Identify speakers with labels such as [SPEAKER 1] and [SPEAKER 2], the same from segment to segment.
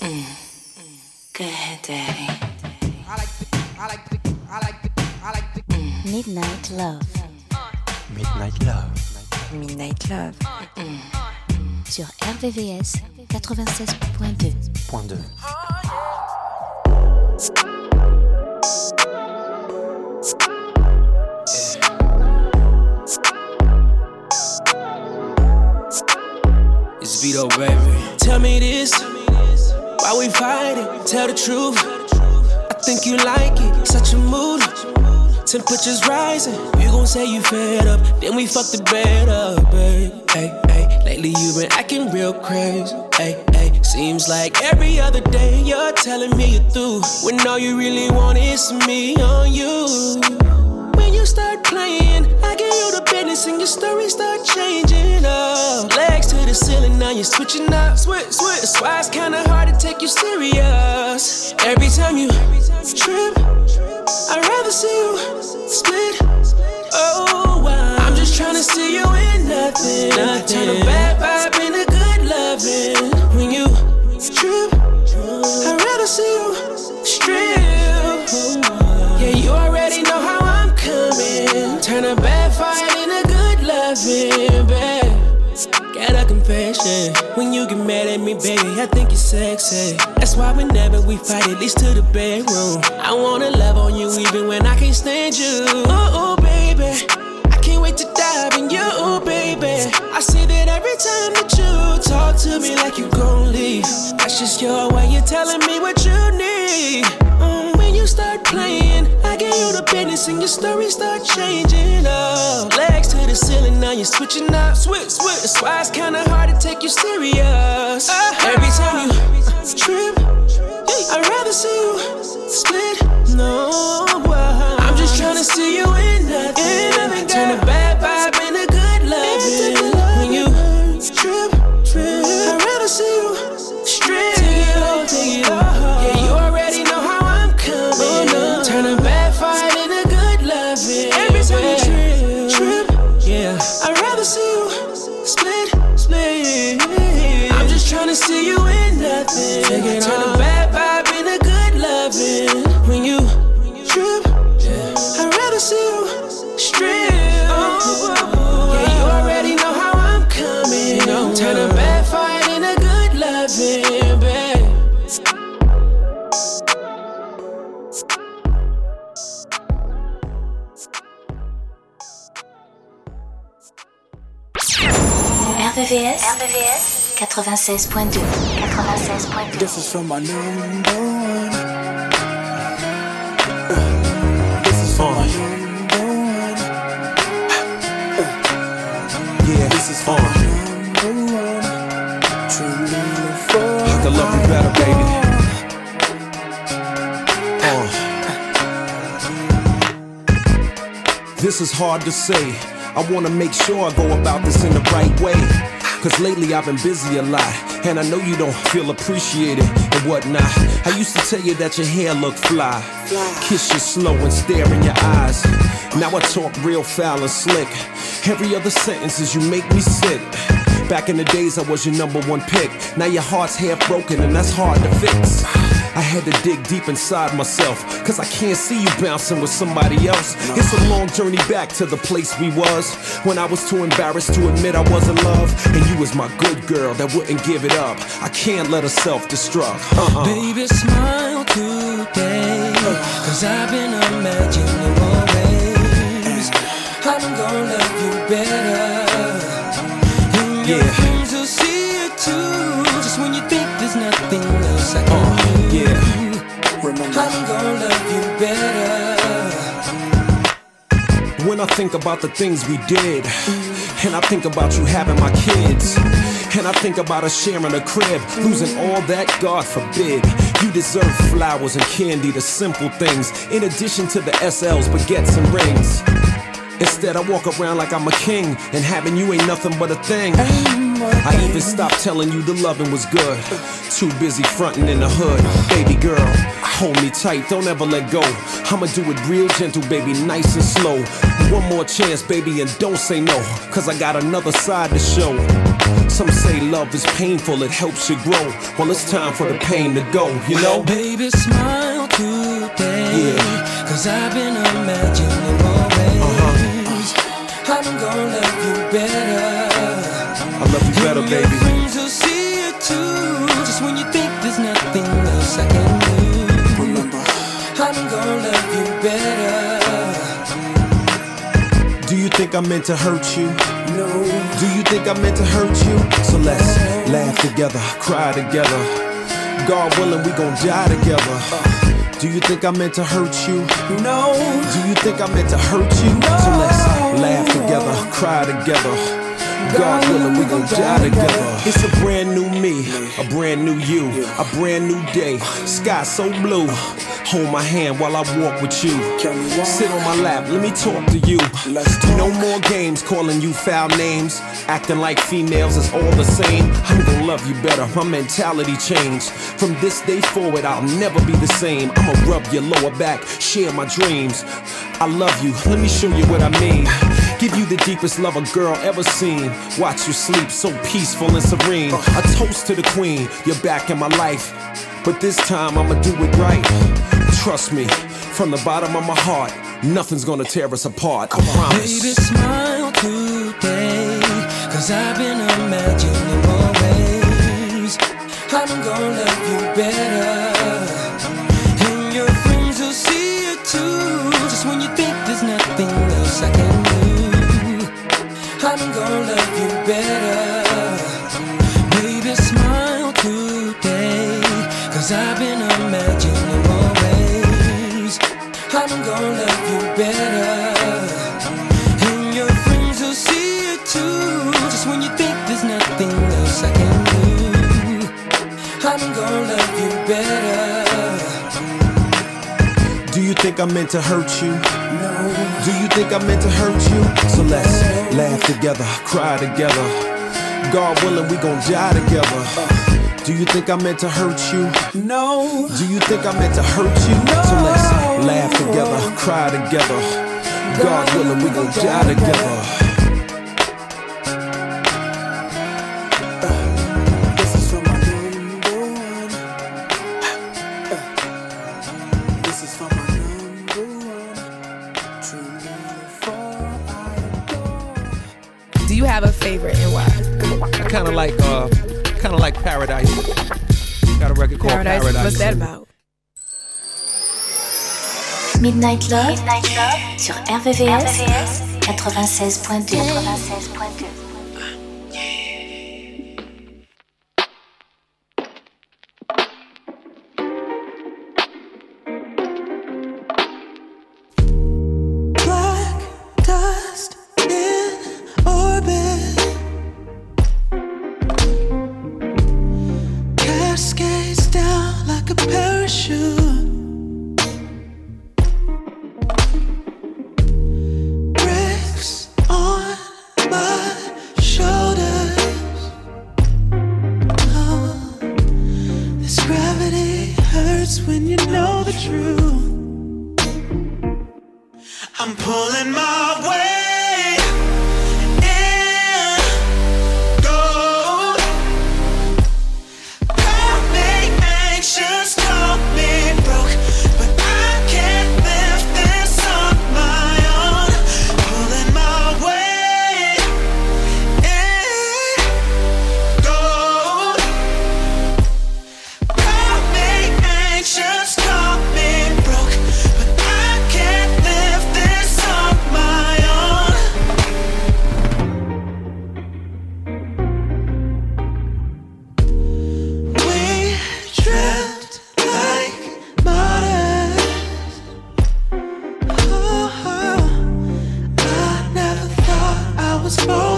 [SPEAKER 1] Go ahead, daddy.
[SPEAKER 2] Midnight Love
[SPEAKER 3] Midnight Love.
[SPEAKER 1] Midnight Love.
[SPEAKER 2] sur RVVS 96.2.
[SPEAKER 3] Point 2.
[SPEAKER 4] It's Vito, baby. Tell me this. Why we fighting? Tell the truth. I think you like it. Such a mood. Temperatures rising. You gon' say you fed up. Then we fuck the bed up, babe. Hey, hey. Lately you been acting real crazy. Hey, hey. Seems like every other day you're telling me you're through. When all you really want is me on you. And your story start changing up. Legs to the ceiling, now you're switching up. Switch, switch. That's why it's kinda hard to take you serious. Every time you trip, I'd rather see you split. Oh, wow. I'm just trying to see you in nothing. nothing. Turn a bad vibe into good loving. When you trip, I'd rather see you strip. Yeah, you already know how I'm coming. Turn a bad fight babe. Got a confession. When you get mad at me, baby, I think you're sexy. That's why whenever we fight, at least to the bedroom. I wanna love on you even when I can't stand you. Oh, baby. I can't wait to dive in you, baby. I see that every time that you talk to me like you're gon' leave. That's just your way you're telling me what you need. Mm, when you start playing, I get you the business and your story start changing up. Legs to the ceiling, now you're switching up. Switch, switch. That's why it's kinda hard to take you serious. Uh-huh. Every time you trip, I'd rather see you split. No, I'm just trying to see you
[SPEAKER 2] 96.2. 96.2.
[SPEAKER 5] This is for my number one. Uh, This is for my number one. Uh,
[SPEAKER 3] Yeah,
[SPEAKER 5] This is for my number one. Truly for
[SPEAKER 3] I can love you better, baby. Uh. This is hard to say. I wanna make sure I go about this in the right way. Cause lately I've been busy a lot. And I know you don't feel appreciated and whatnot. I used to tell you that your hair looked fly. Kiss you slow and stare in your eyes. Now I talk real foul and slick. Every other sentence is you make me sick. Back in the days, I was your number one pick. Now your heart's half broken, and that's hard to fix. I had to dig deep inside myself, cause I can't see you bouncing with somebody else. It's a long journey back to the place we was when I was too embarrassed to admit I was in love. And you was my good girl that wouldn't give it up. I can't let her self destruct. Uh-uh.
[SPEAKER 4] Baby, smile today. Cause I've been imagining more ways. I'm gonna love you better. Better.
[SPEAKER 3] When I think about the things we did, and I think about you having my kids, and I think about us sharing a crib, losing all that, God forbid. You deserve flowers and candy, the simple things, in addition to the SLs, baguettes, and rings. Instead, I walk around like I'm a king, and having you ain't nothing but a thing. I even stopped telling you the loving was good. Too busy fronting in the hood. Baby girl, hold me tight, don't ever let go. I'ma do it real gentle, baby, nice and slow. One more chance, baby, and don't say no. Cause I got another side to show. Some say love is painful, it helps you grow. Well, it's time for the pain to go, you know?
[SPEAKER 6] Baby, smile today. Yeah. Cause I've been imagining always. Uh-huh. I'm gonna love you better.
[SPEAKER 3] I love you better, baby.
[SPEAKER 6] Your friends will see it too. Just when you think there's nothing else I can do. Remember, I'm gonna love you better.
[SPEAKER 3] Do you think I meant to hurt you?
[SPEAKER 6] No.
[SPEAKER 3] Do you think I meant to hurt you? So let's laugh together, cry together. God willing, we gon' die together. Do you think I meant to hurt you?
[SPEAKER 6] No.
[SPEAKER 3] Do you think I meant to hurt you? So let's laugh together, cry together. God willing, we gon' die together. It's a brand new me, a brand new you, a brand new day. Sky so blue. Hold my hand while I walk with you. Sit on my lap, let me talk to you. No more games calling you foul names. Acting like females is all the same. I'm gonna love you better, my mentality changed. From this day forward, I'll never be the same. I'ma rub your lower back, share my dreams. I love you, let me show you what I mean. Give you the deepest love a girl ever seen. Watch you sleep so peaceful and serene. A toast to the queen, you're back in my life. But this time I'ma do it right. Trust me, from the bottom of my heart, nothing's gonna tear us apart. I promise.
[SPEAKER 6] Baby, smile today. Cause I've been imagining always. I'm gonna love you better. I'm gonna love you better. Baby, smile today. Cause I've been imagining always. I'm gonna love you better. And your friends will see it too. Just when you think there's nothing else I can do. I'm gonna love you better.
[SPEAKER 3] Do you think I meant to hurt you? No. Do you think I meant to hurt you? So let's laugh together, cry together. God willing, we gon' die together. Do you think I meant to hurt you?
[SPEAKER 6] No.
[SPEAKER 3] Do you think I meant to hurt you? No. So let's laugh together, cry together. God willing, we gon' die together. Paradise. Got a record called
[SPEAKER 7] Paradise.
[SPEAKER 3] Paradise.
[SPEAKER 7] What's that about?
[SPEAKER 8] Midnight Love, Midnight Love sur RVVS, 96.2. 96.2.
[SPEAKER 9] was close.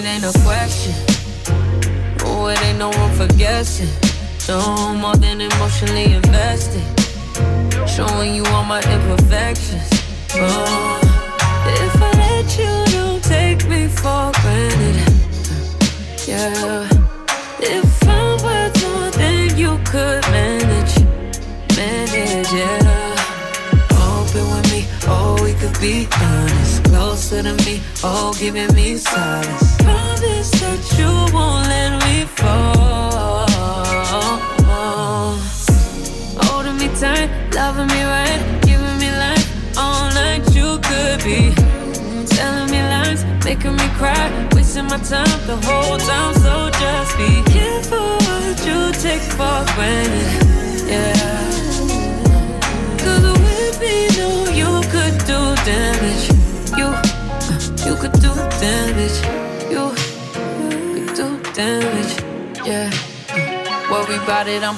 [SPEAKER 10] it ain't a question. Oh, it ain't no one for guessing. No more than emotionally invested. Showing you all my imperfections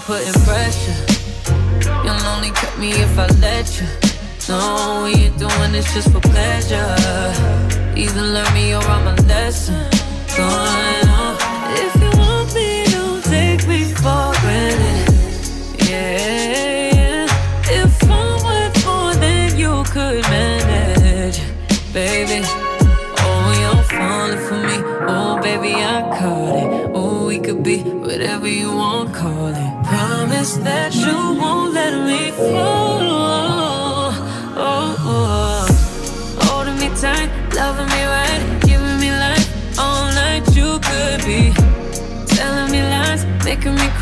[SPEAKER 10] putting pressure. You'll only cut me if I let you. No, we ain't doing this just for pleasure. Either learn me or I'm a lesson. gone.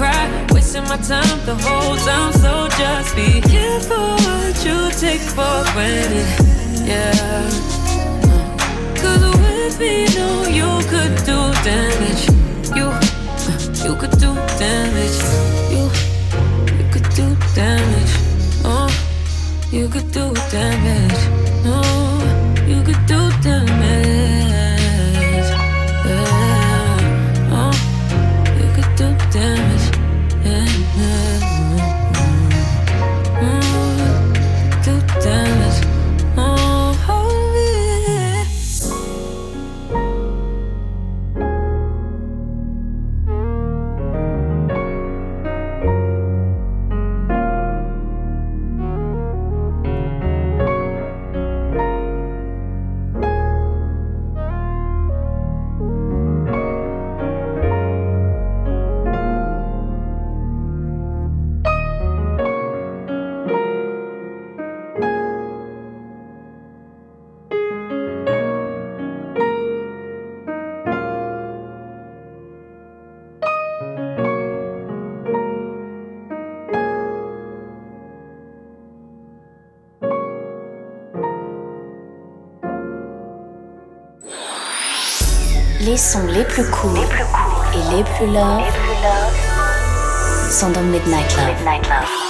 [SPEAKER 10] cry, wasting my time the whole time. So just be careful what you take for granted. Yeah. Uh, Cause with me, no, uh, you could do damage. You, you could do damage. You, you could do damage. Oh, you could do damage.
[SPEAKER 2] les sons les plus courts et les plus loves cool sont dans Midnight Love. Midnight Love.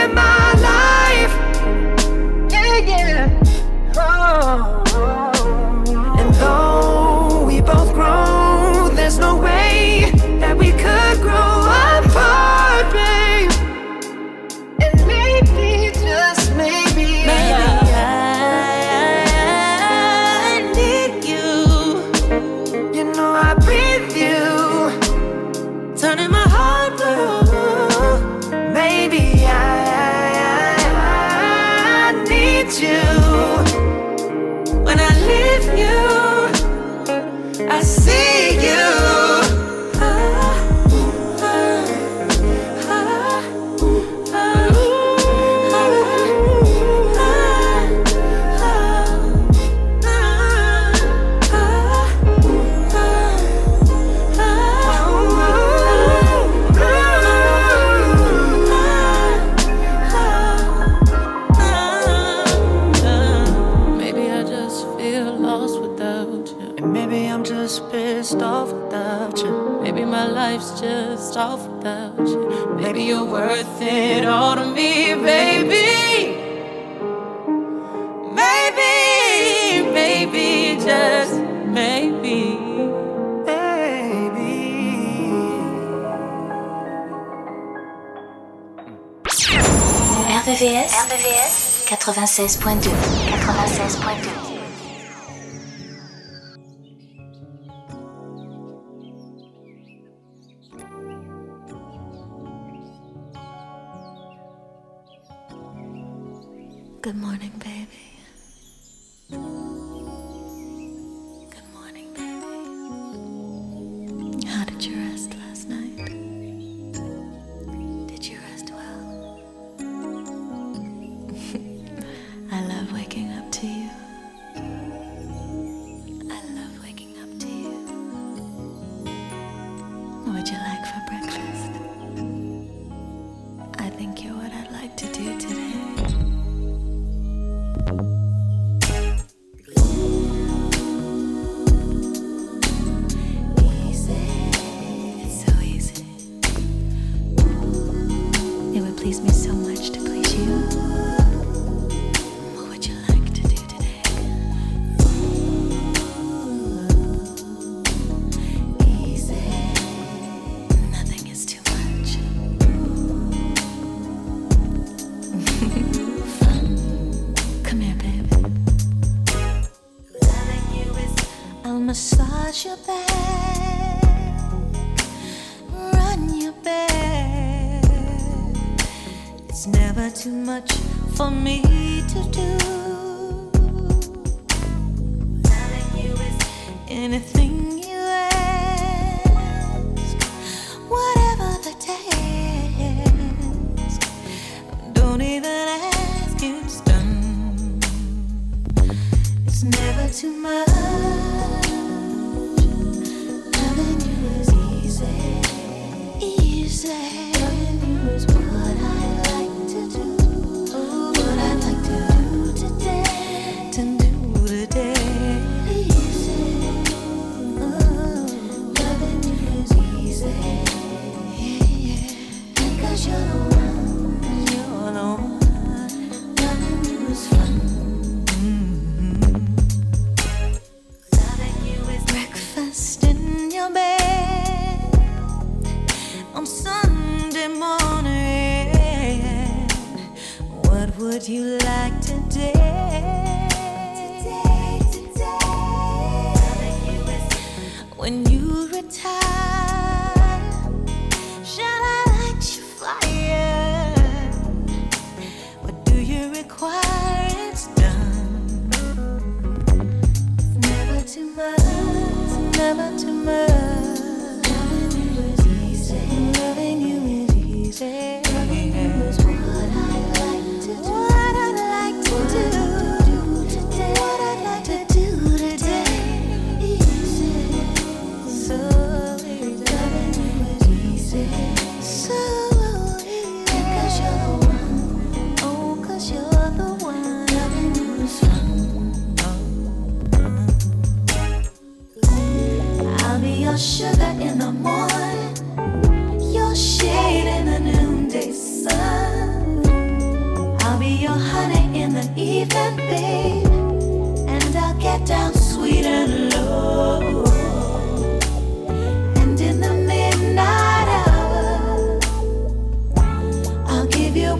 [SPEAKER 10] Baby, you're worth it all to me, baby. Maybe, maybe, just maybe.
[SPEAKER 5] baby.
[SPEAKER 2] RVVS, RVVS 96.2 96.2 too much for me to do. Loving you is Anything you ask, whatever the task, don't even ask, it's done. It's never too much. Loving you is easy, easy. Loving you is.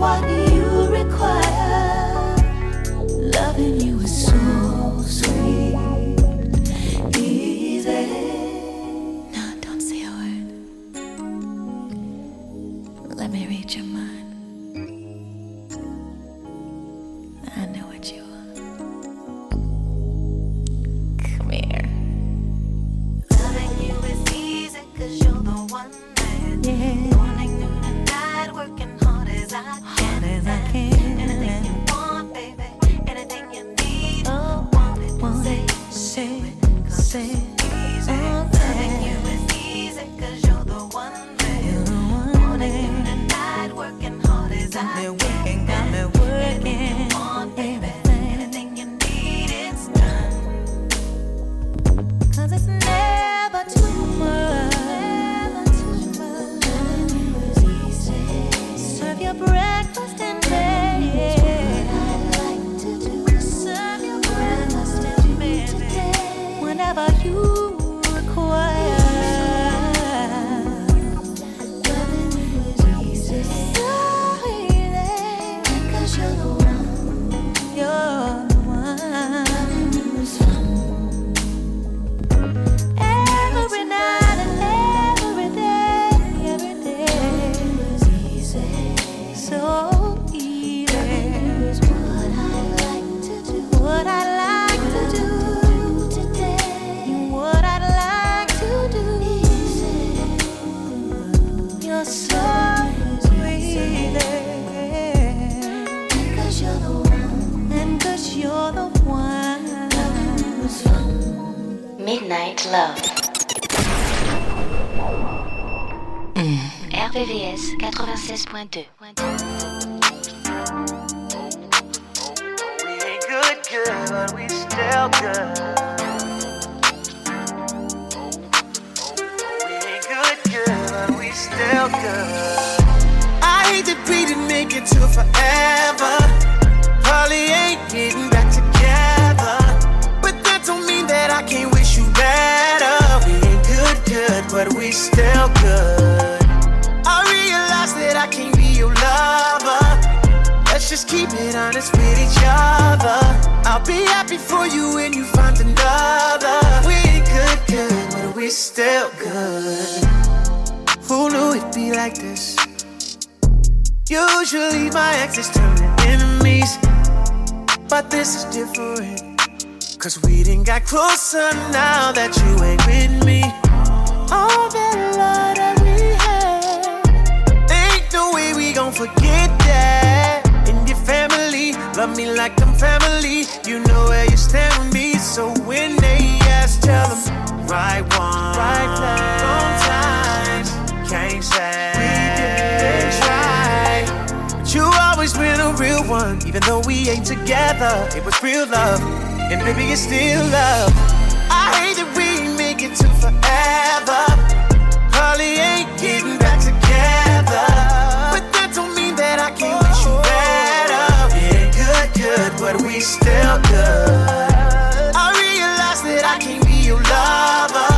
[SPEAKER 2] Give you
[SPEAKER 11] Midnight Love. Mm. RVVS 96.2.
[SPEAKER 12] We ain't good, good, but we still good. We ain't good, good, but we still good. I hate that we didn't make it to forever. Probably ain't getting back together. But that don't mean that I can't wish you better. We ain't good, good, but we still good. I realize that I can't be your lover. Let's just keep it honest with each other. I'll be happy for you when you find another. We ain't good, good, but we still good. Who knew it'd be like this? Usually my exes turn to enemies, but this is different. Cause we didn't got closer now that you ain't with me. All that love that we had, ain't no way we gon' forget that. And your family, love me like I'm family. You know where you stand with me. So when they ask, tell them right one, right place, wrong time. Can't say we didn't try. But you always been a real one, even though we ain't together. It was real love, and baby, it's still love. I hate that we make it to forever. Probably ain't getting back together. But that don't mean that I can't wish you better. Ain't good, good, but we still good. I realize that I can't be your lover.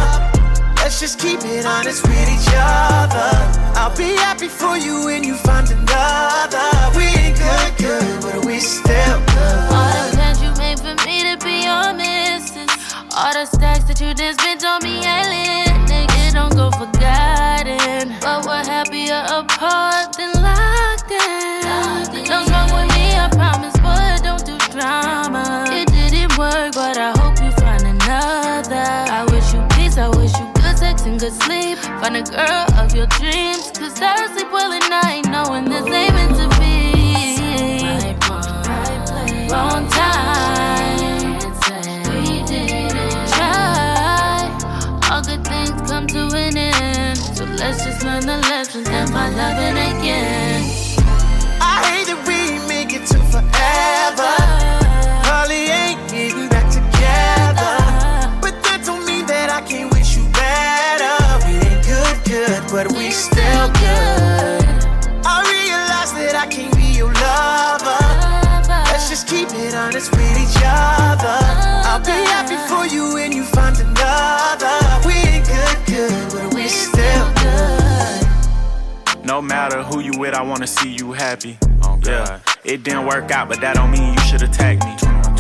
[SPEAKER 12] Let's just keep it honest with each other. I'll be happy for you when you find another.
[SPEAKER 5] Your dreams,
[SPEAKER 13] who you with, I wanna see you happy. Oh, yeah, it didn't work out, but that don't mean you should attack me.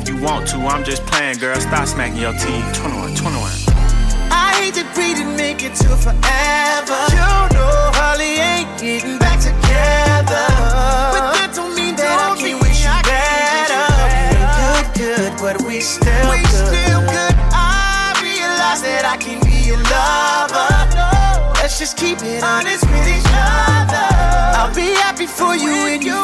[SPEAKER 13] if you want to, I'm just playing, girl. Stop smacking your teeth. 21, 21.
[SPEAKER 12] I hate to breathe and make it to forever. You know Holly ain't getting back together. But that don't mean that I can't wish you better. We ain't good, good, but we still we good. still good. I realize that I can be your lover. Let's just keep it honest with each other. I'll be happy for you when you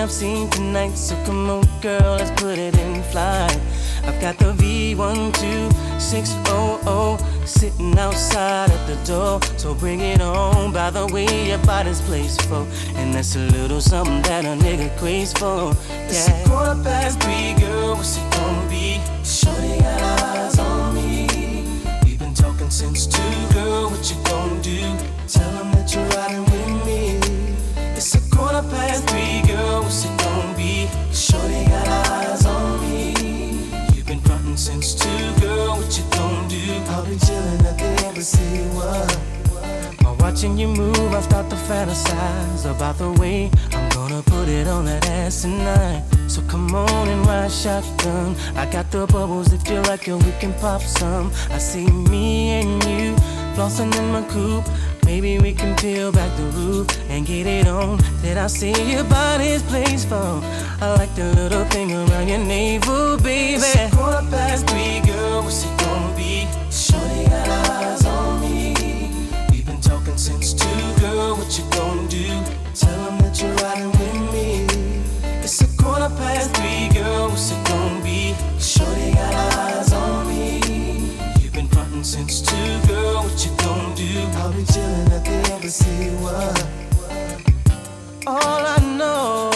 [SPEAKER 4] I've seen tonight. So come on, girl, let's put it in flight. I've got the V12600 sitting outside at the door. So bring it on. By the way, your body's placed for. And that's a little something that a nigga craves for. It's a quarter past three, girl. What's it gonna be? Shorty got eyes on me. We've been talking since two, watching you move, I start to fantasize about the way I'm gonna put it on that ass tonight. So come on and ride shotgun. I got the bubbles if you like it, we can pop some. I see me and you flossing in my coupe. Maybe we can peel back the roof and get it on. Did I see your body's place for? I like the little thing around your navel, baby. It's quarter past three, girl. What's What you gonna do? Tell 'em that you're riding with me. It's a quarter past three, girl. What's it gonna be? Shorty got eyes on me. You've been frontin' since two, girl. What you gonna do? I'll be chillin' at the embassy. What? All I know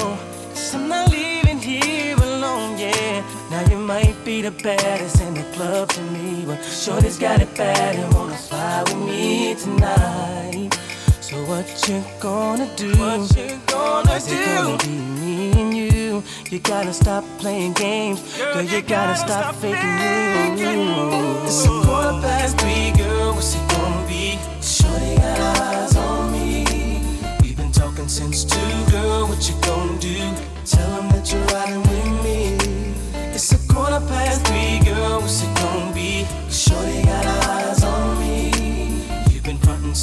[SPEAKER 4] is I'm not leaving here alone, yeah. Now you might be the baddest in the club to me, but Shorty's got it bad and wanna fly with me tonight. What you gonna do? What you gonna Is it gonna be me and you? You gotta stop playing games, girl. You gotta stop faking moves. It's a quarter past three, girl. What's it gonna be? Shorty got eyes on me. We've been talking since two, girl. What you gonna do? Tell 'em that you're riding with me. It's a quarter past three, girl. What's it gonna be?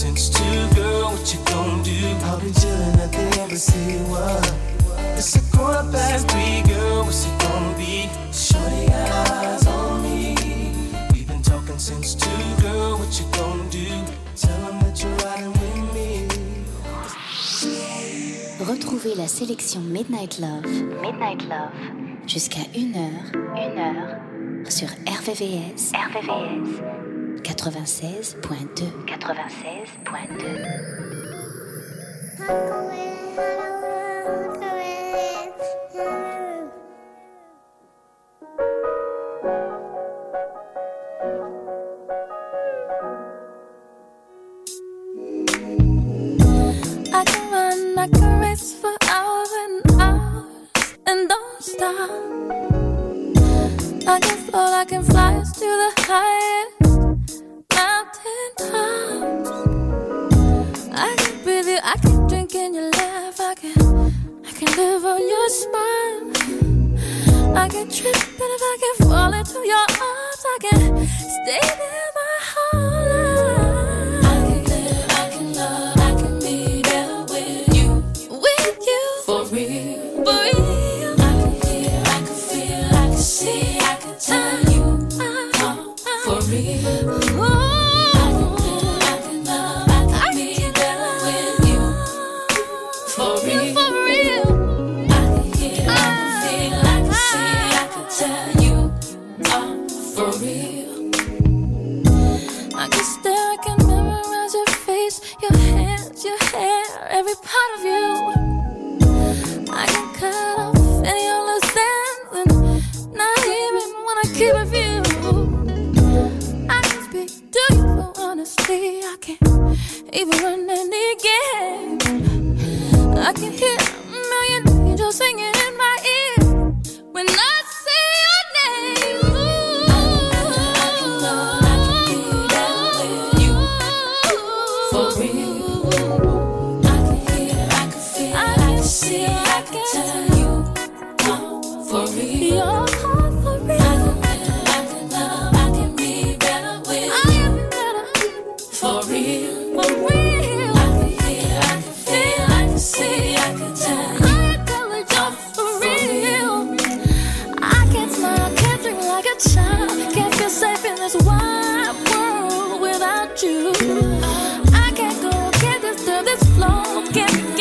[SPEAKER 4] Since two, girl. What you gonna do? I'll be chillin' at the embassy. What? It's a quarter past three, girl. What's it gonna be? Shorty got eyes on me. We've been talking since two, girl. What you gonna do? Tell 'em that you're riding with me.
[SPEAKER 11] Retrouvez la sélection Midnight Love, Midnight Love, jusqu'à 1h, 1h, sur RVVS, RVVS, 96.2, 96.2.
[SPEAKER 14] I can run, I can race for hours and hours and don't stop. I can float, I can fly us to the highest live on your smile. I can trip, and if I can fall into your arms, I can stay there don't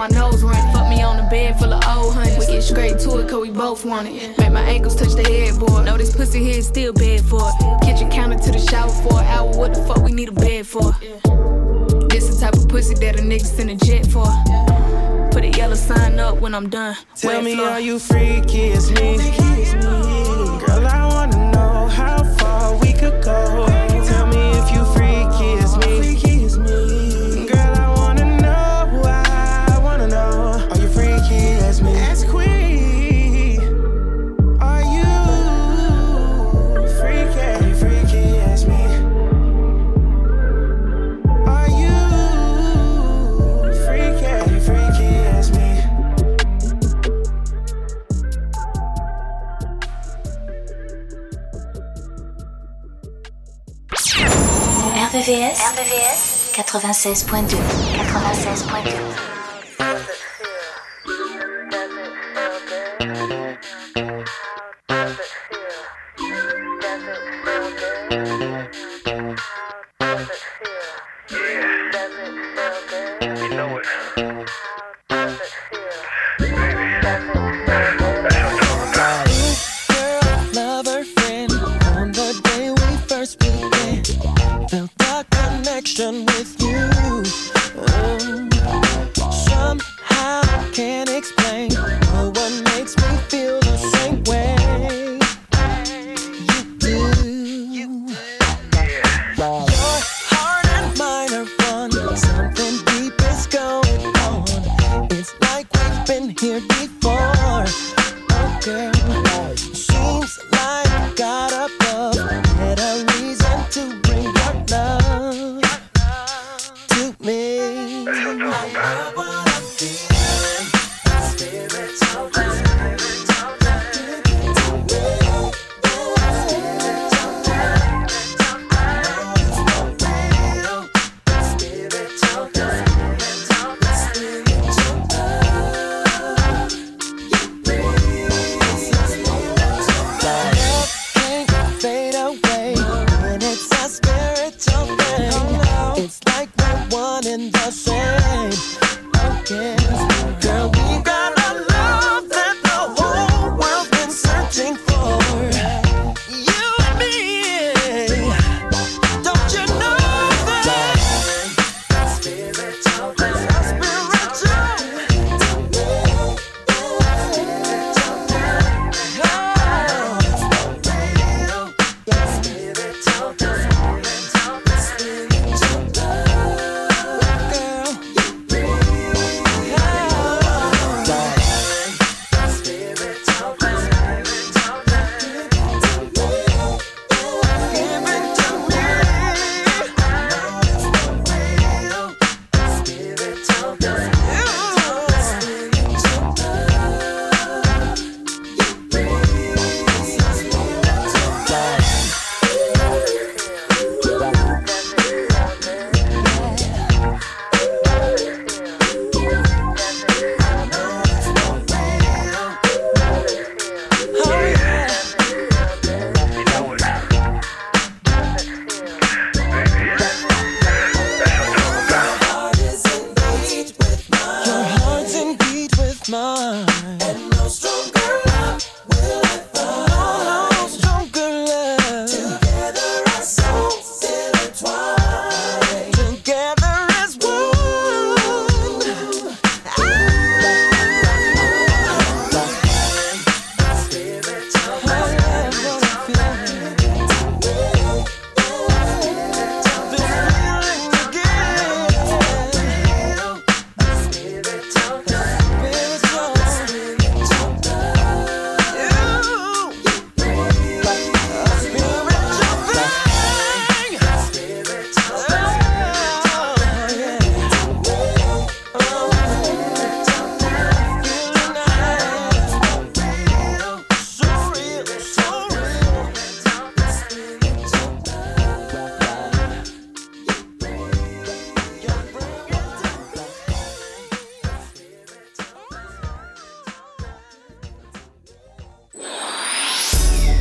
[SPEAKER 11] my
[SPEAKER 15] nose run. Fuck me on the bed full of old honey. We get straight to it, cause we both want it. Make my ankles touch the headboard. Know this pussy here is still bad for it. Kitchen counter to the shower for an hour. What the fuck we need a bed for? This the type of pussy that a nigga send a jet for. Put a yellow sign up when I'm done.
[SPEAKER 11] Tell
[SPEAKER 15] Wet
[SPEAKER 11] me,
[SPEAKER 15] floor.
[SPEAKER 11] are you freaky as me? Girl, I wanna know how far we could go.
[SPEAKER 12] RVVS, RVVS 96.2 96.2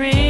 [SPEAKER 5] free.